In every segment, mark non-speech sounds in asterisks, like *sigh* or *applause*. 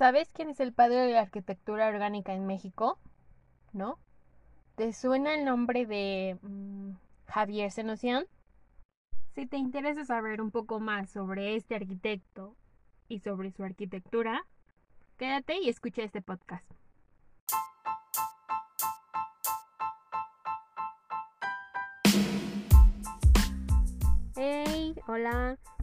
¿Sabes quién es el padre de la arquitectura orgánica en México? ¿No? ¿Te suena el nombre de mm, Javier Senocian? Si te interesa saber un poco más sobre este arquitecto y sobre su arquitectura, quédate y escucha este podcast. Hey, hola,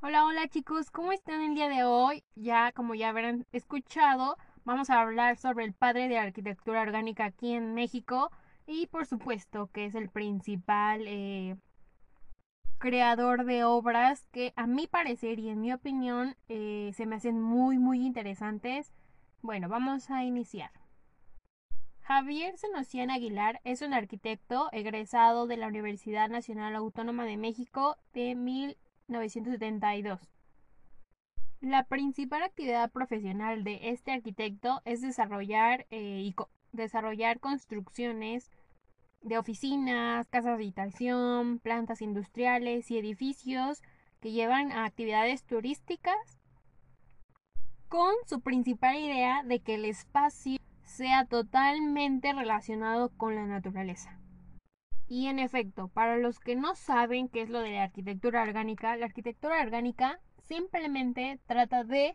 Hola, hola chicos, ¿cómo están el día de hoy? Ya, como ya habrán escuchado, vamos a hablar sobre el padre de arquitectura orgánica aquí en México y por supuesto que es el principal eh, creador de obras que a mi parecer y en mi opinión eh, se me hacen muy muy interesantes. Bueno, vamos a iniciar. Javier Senocian Aguilar es un arquitecto egresado de la Universidad Nacional Autónoma de México de mil 1972. La principal actividad profesional de este arquitecto es desarrollar, eh, y desarrollar construcciones de oficinas, casas de habitación, plantas industriales y edificios que llevan a actividades turísticas con su principal idea de que el espacio sea totalmente relacionado con la naturaleza. Y en efecto, para los que no saben qué es lo de la arquitectura orgánica, la arquitectura orgánica simplemente trata de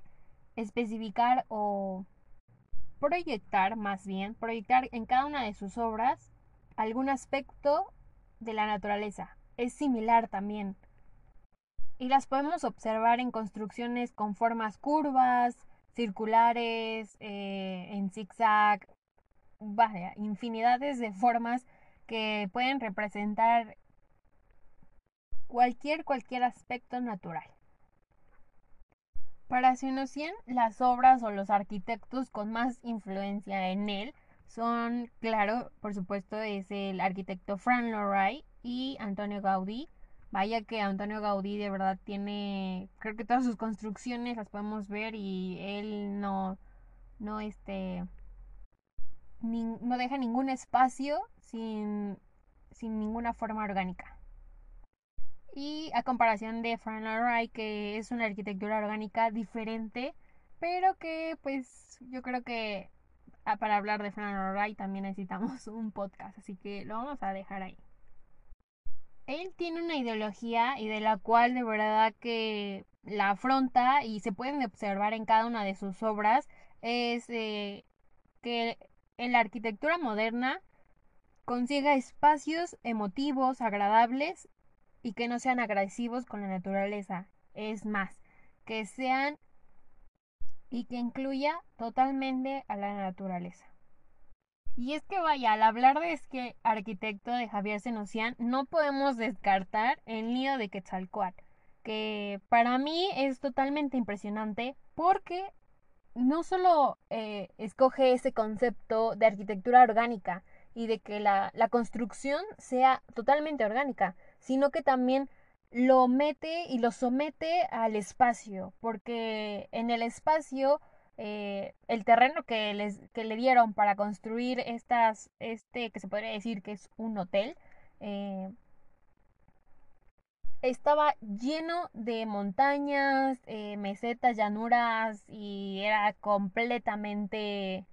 especificar o proyectar, más bien, proyectar en cada una de sus obras algún aspecto de la naturaleza. Es similar también. Y las podemos observar en construcciones con formas curvas, circulares, eh, en zigzag, vaya, infinidades de formas que pueden representar cualquier cualquier aspecto natural. Para Senocian, las obras o los arquitectos con más influencia en él son, claro, por supuesto, es el arquitecto Fran Loray y Antonio Gaudí. Vaya que Antonio Gaudí de verdad tiene, creo que todas sus construcciones las podemos ver y él no, no este, no deja ningún espacio sin, sin ninguna forma orgánica. Y a comparación de Fran Wright, que es una arquitectura orgánica diferente, pero que pues yo creo que ah, para hablar de Fran Wright también necesitamos *laughs* un podcast, así que lo vamos a dejar ahí. Él tiene una ideología y de la cual de verdad que la afronta y se pueden observar en cada una de sus obras es eh, que en la arquitectura moderna consiga espacios emotivos, agradables y que no sean agresivos con la naturaleza. Es más, que sean y que incluya totalmente a la naturaleza. Y es que vaya, al hablar de este arquitecto de Javier Senocian, no podemos descartar el nido de Quetzalcoatl, que para mí es totalmente impresionante porque no solo eh, escoge ese concepto de arquitectura orgánica y de que la, construcción sea totalmente orgánica, sino que también lo mete y lo somete al espacio, porque en el espacio eh, el terreno que, les, que le dieron para construir estas, este que se podría decir que es un hotel, eh, estaba lleno de montañas, eh, mesetas, llanuras y era completamente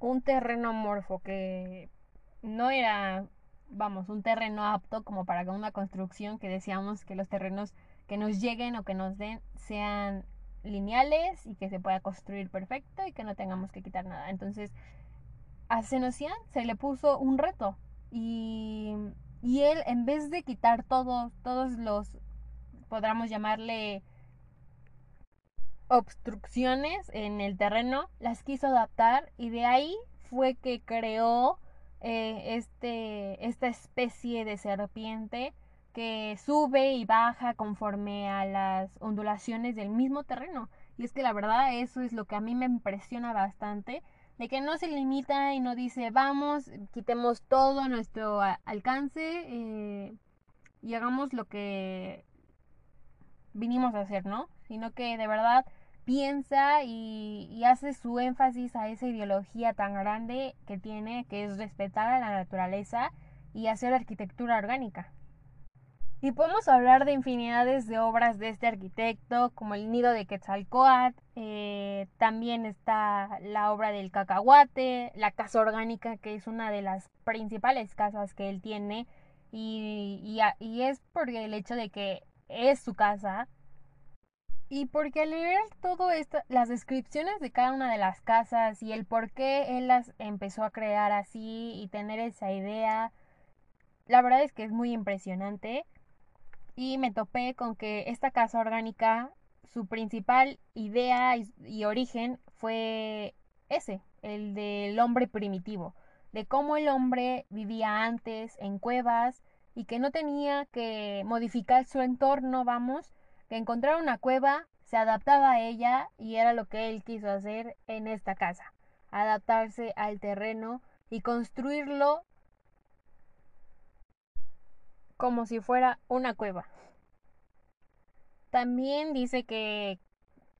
un terreno amorfo que no era, vamos, un terreno apto como para una construcción que decíamos que los terrenos que nos lleguen o que nos den sean lineales y que se pueda construir perfecto y que no tengamos que quitar nada. Entonces, a Senocian se le puso un reto y y él, en vez de quitar todos, todos los, podríamos llamarle obstrucciones en el terreno, las quiso adaptar y de ahí fue que creó eh, este, esta especie de serpiente que sube y baja conforme a las ondulaciones del mismo terreno. Y es que la verdad eso es lo que a mí me impresiona bastante, de que no se limita y no dice, vamos, quitemos todo nuestro alcance eh, y hagamos lo que vinimos a hacer, ¿no? Sino que de verdad piensa y, hace su énfasis a esa ideología tan grande que tiene, que es respetar a la naturaleza y hacer arquitectura orgánica. Y podemos hablar de infinidades de obras de este arquitecto, como el nido de Quetzalcoatl, eh, también está la obra del cacahuate, la casa orgánica, que es una de las principales casas que él tiene, y, y, y es por el hecho de que es su casa, y porque al leer todo esto, las descripciones de cada una de las casas y el por qué él las empezó a crear así y tener esa idea, la verdad es que es muy impresionante. Y me topé con que esta casa orgánica, su principal idea y, origen fue ese, el del hombre primitivo, de cómo el hombre vivía antes en cuevas y que no tenía que modificar su entorno, vamos, que encontrar una cueva, se adaptaba a ella y era lo que él quiso hacer en esta casa, adaptarse al terreno y construirlo como si fuera una cueva. También dice que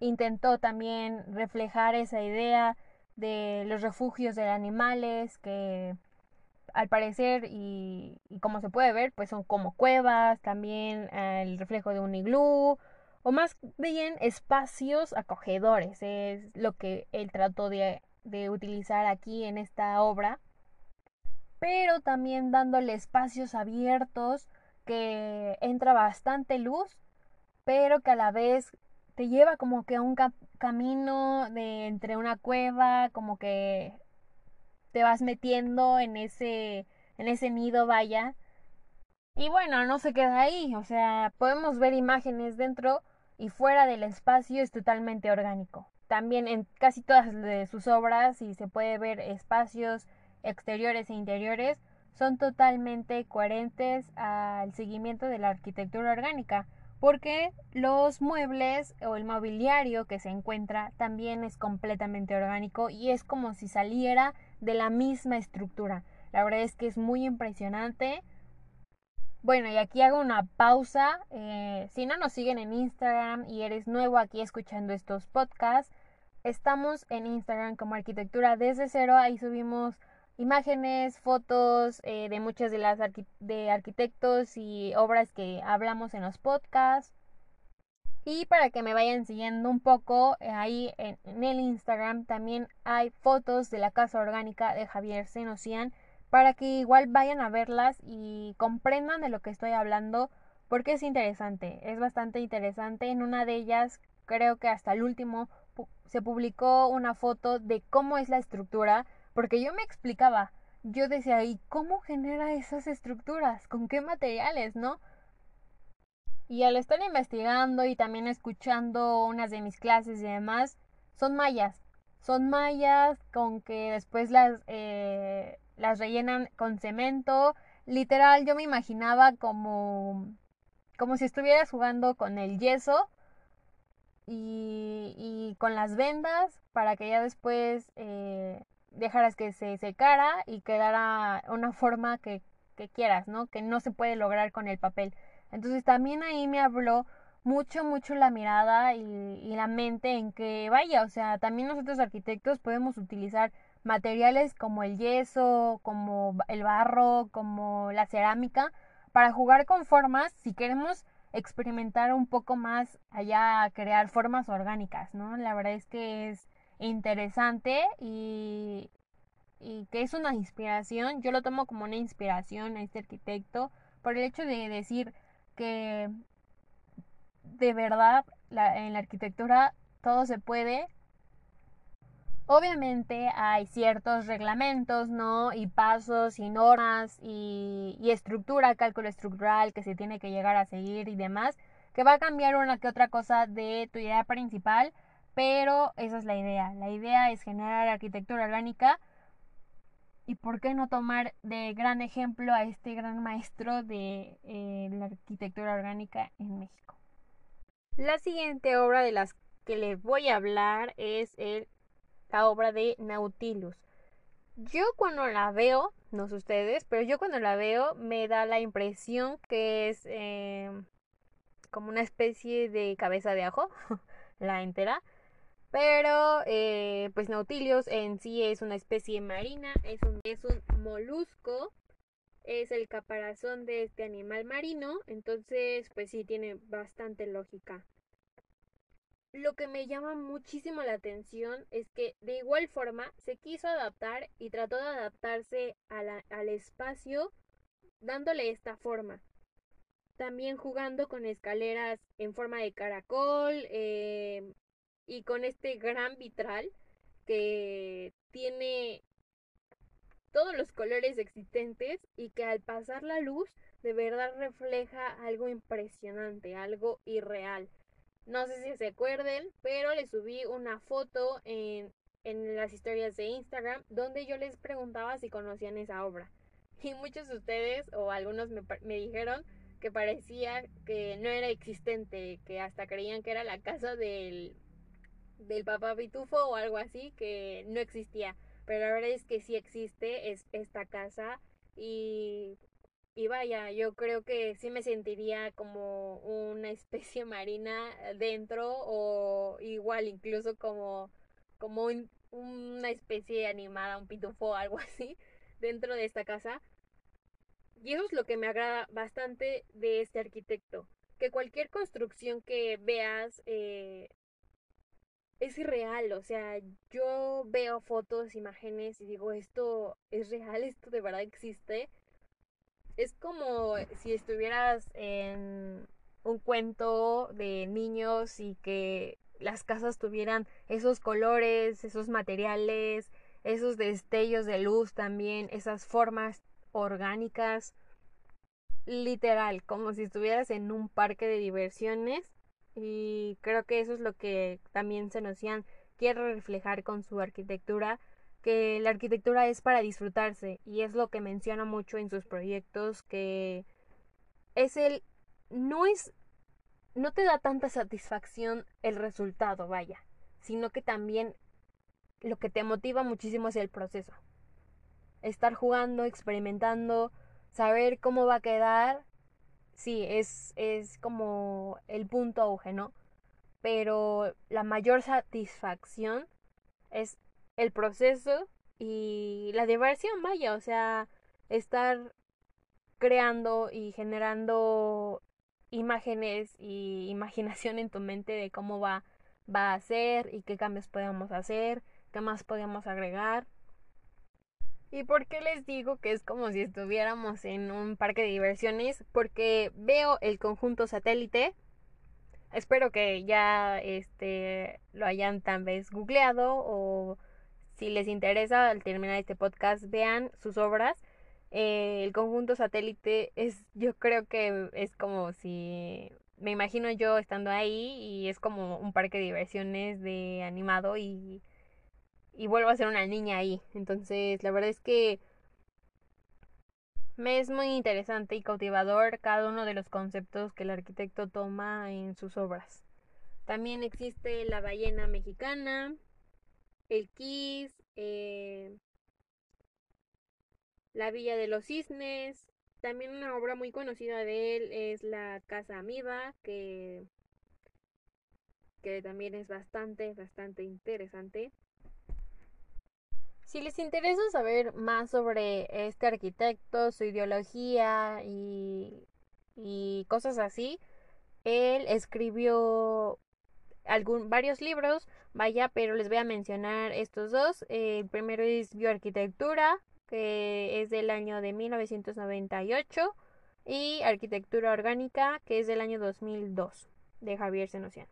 intentó también reflejar esa idea de los refugios de animales que al parecer y, como se puede ver, pues son como cuevas, también eh, el reflejo de un iglú, o más bien espacios acogedores, es lo que él trató de, de utilizar aquí en esta obra, pero también dándole espacios abiertos que entra bastante luz, pero que a la vez te lleva como que a un camino de entre una cueva, como que te vas metiendo en ese, en ese nido, vaya. Y bueno, no se queda ahí, o sea, podemos ver imágenes dentro y fuera del espacio es totalmente orgánico. También en casi todas de sus obras, y se puede ver espacios exteriores e interiores, son totalmente coherentes al seguimiento de la arquitectura orgánica, porque los muebles o el mobiliario que se encuentra también es completamente orgánico y es como si saliera de la misma estructura. La verdad es que es muy impresionante. Bueno, y aquí hago una pausa. Eh, si no nos siguen en Instagram y eres nuevo aquí escuchando estos podcasts, estamos en Instagram como Arquitectura desde cero. Ahí subimos imágenes, fotos eh, de muchas de las de arquitectos y obras que hablamos en los podcasts. Y para que me vayan siguiendo un poco, eh, ahí en, el Instagram también hay fotos de la casa orgánica de Javier Senocian para que igual vayan a verlas y comprendan de lo que estoy hablando porque es interesante, es bastante interesante. En una de ellas, creo que hasta el último, se publicó una foto de cómo es la estructura, porque yo me explicaba, yo decía, ¿y cómo genera esas estructuras? ¿Con qué materiales, no? Y al estar investigando y también escuchando unas de mis clases y demás, son mallas. Son mallas con que después las, eh, las rellenan con cemento. Literal, yo me imaginaba como, como si estuvieras jugando con el yeso y, y con las vendas para que ya después eh, dejaras que se secara y quedara una forma que, que quieras, ¿no? Que no se puede lograr con el papel. Entonces también ahí me habló mucho, mucho la mirada y, la mente en que vaya, o sea, también nosotros arquitectos podemos utilizar materiales como el yeso, como el barro, como la cerámica, para jugar con formas si queremos experimentar un poco más allá, crear formas orgánicas, ¿no? La verdad es que es interesante y, y que es una inspiración, yo lo tomo como una inspiración a este arquitecto por el hecho de decir, que de verdad en la arquitectura todo se puede. Obviamente hay ciertos reglamentos, ¿no? Y pasos y normas y, y estructura, cálculo estructural que se tiene que llegar a seguir y demás, que va a cambiar una que otra cosa de tu idea principal, pero esa es la idea. La idea es generar arquitectura orgánica y por qué no tomar de gran ejemplo a este gran maestro de eh, la arquitectura orgánica en México. La siguiente obra de las que les voy a hablar es la obra de Nautilus. Yo cuando la veo, no sé ustedes, pero yo cuando la veo me da la impresión que es em, como una especie de cabeza de ajo, *laughs* la entera. Pero, eh, pues Nautilus en sí es una especie marina, es un, es un molusco, es el caparazón de este animal marino, entonces, pues sí, tiene bastante lógica. Lo que me llama muchísimo la atención es que de igual forma se quiso adaptar y trató de adaptarse al espacio dándole esta forma. También jugando con escaleras en forma de caracol eh, y con este gran vitral que tiene todos los colores existentes y que al pasar la luz de verdad refleja algo impresionante, algo irreal. No sé si se acuerden, pero les subí una foto en, en las historias de Instagram donde yo les preguntaba si conocían esa obra. *laughs* Y muchos de ustedes o algunos me, me dijeron que parecía que no era existente, que hasta creían que era la casa del, del papá Pitufo o algo así, que no existía. Pero la verdad es que sí existe es esta casa y y vaya, yo creo que sí me sentiría como una *laughs* especie marina dentro o igual incluso como, como una especie animada, un pitufo o algo *laughs* así dentro de esta casa. Y eso es lo que me agrada bastante de este arquitecto, que cualquier construcción que veas eh, es irreal, o sea, yo veo fotos, imágenes y digo, esto es real, esto de verdad existe es como si estuvieras en un cuento de niños y que las casas tuvieran esos colores, esos materiales, esos destellos de luz también, esas formas orgánicas. Literal, como si estuvieras en un parque de diversiones. Y creo que eso es lo que también Senocian quiere reflejar con su arquitectura que la arquitectura es para disfrutarse y es lo que menciona mucho en sus proyectos que es el no es no te da tanta satisfacción el resultado, vaya, sino que también lo que te motiva muchísimo es el proceso. Estar jugando, experimentando, saber cómo va a quedar, sí, es, es como el punto auge, ¿no? Pero la mayor satisfacción es el proceso y la diversión, vaya, o sea, estar creando y generando imágenes y imaginación en tu mente de cómo va, va a ser y qué cambios podemos hacer, qué más podemos agregar. ¿Y por qué les digo que es como si estuviéramos en un parque de diversiones? Porque veo el conjunto satélite. Espero que ya este lo hayan tal vez googleado o si les interesa al terminar este podcast, vean sus obras. Eh, el conjunto satélite es, yo creo que es como si me imagino yo estando ahí y es como un parque de diversiones de animado y, y vuelvo a ser una niña ahí. Entonces, la verdad es que me es muy interesante y cautivador cada uno de los conceptos que el arquitecto toma en sus obras. También existe la ballena mexicana, el Kiss, eh, La Villa de los Cisnes. También una obra muy conocida de él es La Casa Amiba, que, que también es bastante, bastante interesante. Si les interesa saber más sobre este arquitecto, su ideología y, cosas así, él escribió varios libros, vaya, pero les voy a mencionar estos dos. el primero es Bioarquitectura, que es del año de 1998, y Arquitectura Orgánica, que es del año 2002, de Javier Senocian.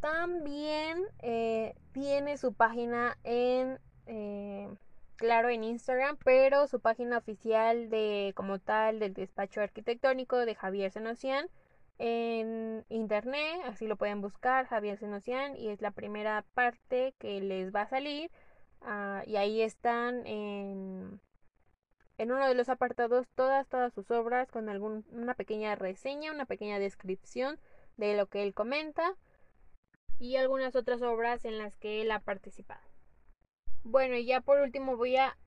También eh, tiene su página en, eh, claro, en Instagram, pero su página oficial de, como tal, del despacho arquitectónico de Javier Senocian en internet, así lo pueden buscar, Javier Senocian, y es la primera parte que les va a salir. Ah, y ahí están en, en uno de los apartados todas, todas sus obras con alguna pequeña reseña, una pequeña descripción de lo que él comenta. y algunas otras obras en las que él ha participado. Bueno, y ya por último voy a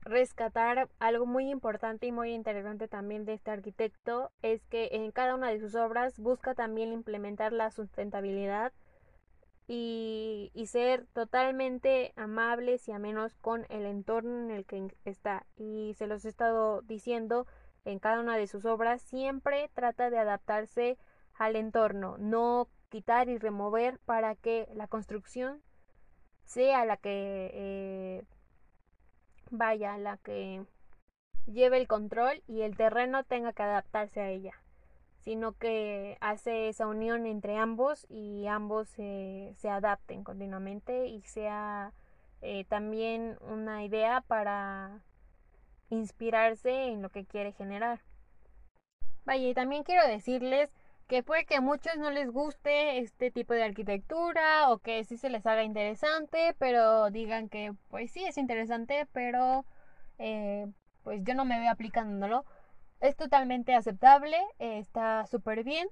rescatar algo muy importante y muy interesante también de este arquitecto es que en cada una de sus obras busca también implementar la sustentabilidad y, y, ser totalmente amables y amenos con el entorno en el que está. Y se los he estado diciendo en cada una de sus obras, siempre trata de adaptarse al entorno, no quitar y remover para que la construcción sea la que eh, vaya, la que lleve el control y el terreno tenga que adaptarse a ella, sino que hace esa unión entre ambos y ambos se adapten continuamente y sea eh, también una idea para inspirarse en lo que quiere generar. Vaya, y también quiero decirles que puede que a muchos no les guste este tipo de arquitectura o que sí se les haga interesante, pero digan que pues sí es interesante, pero eh, pues yo no me veo aplicándolo. Es totalmente aceptable, está súper bien.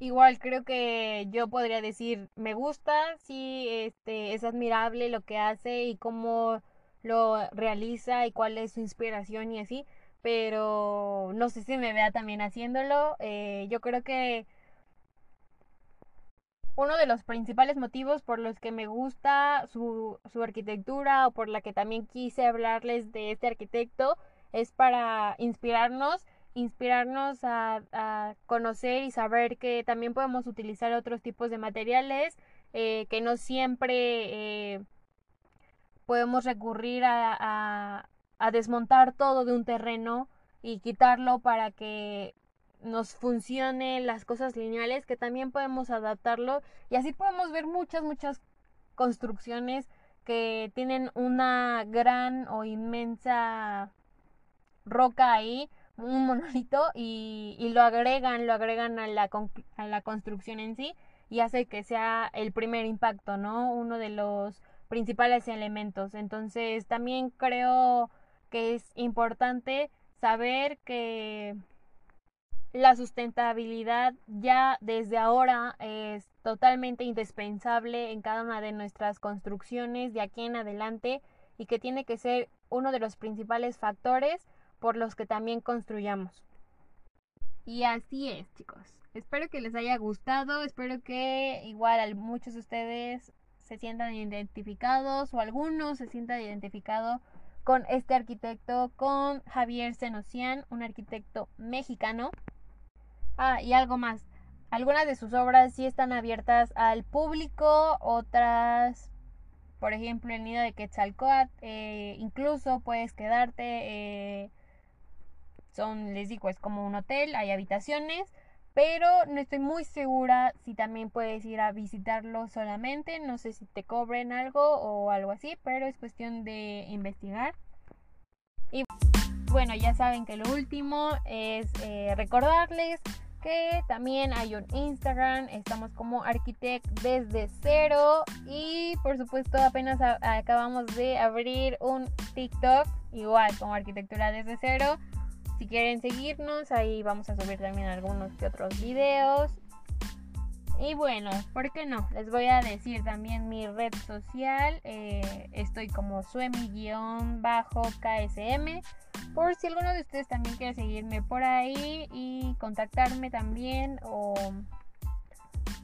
Igual creo que yo podría decir me gusta, sí, este, es admirable lo que hace y cómo lo realiza y cuál es su inspiración y así pero no sé si me vea también haciéndolo. Eh, yo creo que uno de los principales motivos por los que me gusta su, su arquitectura o por la que también quise hablarles de este arquitecto es para inspirarnos, inspirarnos a, conocer y saber que también podemos utilizar otros tipos de materiales, eh, que no siempre eh, podemos recurrir a desmontar todo de un terreno y quitarlo para que nos funcione las cosas lineales, que también podemos adaptarlo y así podemos ver muchas, muchas construcciones que tienen una gran o inmensa roca ahí, un monolito y, y lo agregan, lo agregan a la, a la construcción en sí y hace que sea el primer impacto, ¿no? Uno de los principales elementos. Entonces también creo que es importante saber que la sustentabilidad ya desde ahora es totalmente indispensable en cada una de nuestras construcciones de aquí en adelante y que tiene que ser uno de los principales factores por los que también construyamos. Y así es, chicos. Espero que les haya gustado, espero que igual muchos de ustedes se sientan identificados o algunos se sientan identificados con este arquitecto, con Javier Senocian, un arquitecto mexicano. Ah, y algo más. Algunas de sus obras sí están abiertas al público, otras, por ejemplo, el nido de Quetzalcoatl, eh, incluso puedes quedarte, eh, son, les digo, es como un hotel, hay habitaciones, pero no estoy muy segura si también puedes ir a visitarlo solamente, no sé si te cobren algo o algo así, pero es cuestión de investigar. Y bueno, ya saben que lo último es eh, recordarles que también hay un Instagram, estamos como Architect desde cero y por supuesto apenas acabamos de abrir un TikTok igual como Arquitectura desde cero. Si quieren seguirnos, ahí vamos a subir también algunos que otros videos. Y bueno, ¿por qué no? Les voy a decir también mi red social. Eh, estoy como suemi-ksm. Por si alguno de ustedes también quiere seguirme por ahí y contactarme también o,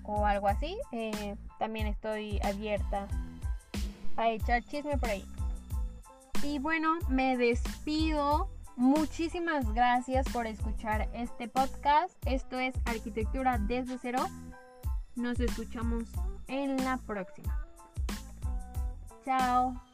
o algo así, eh, también estoy abierta a echar chisme por ahí. Y bueno, me despido Muchísimas gracias por escuchar este podcast. Esto es Arquitectura desde cero. Nos escuchamos en la próxima. Chao.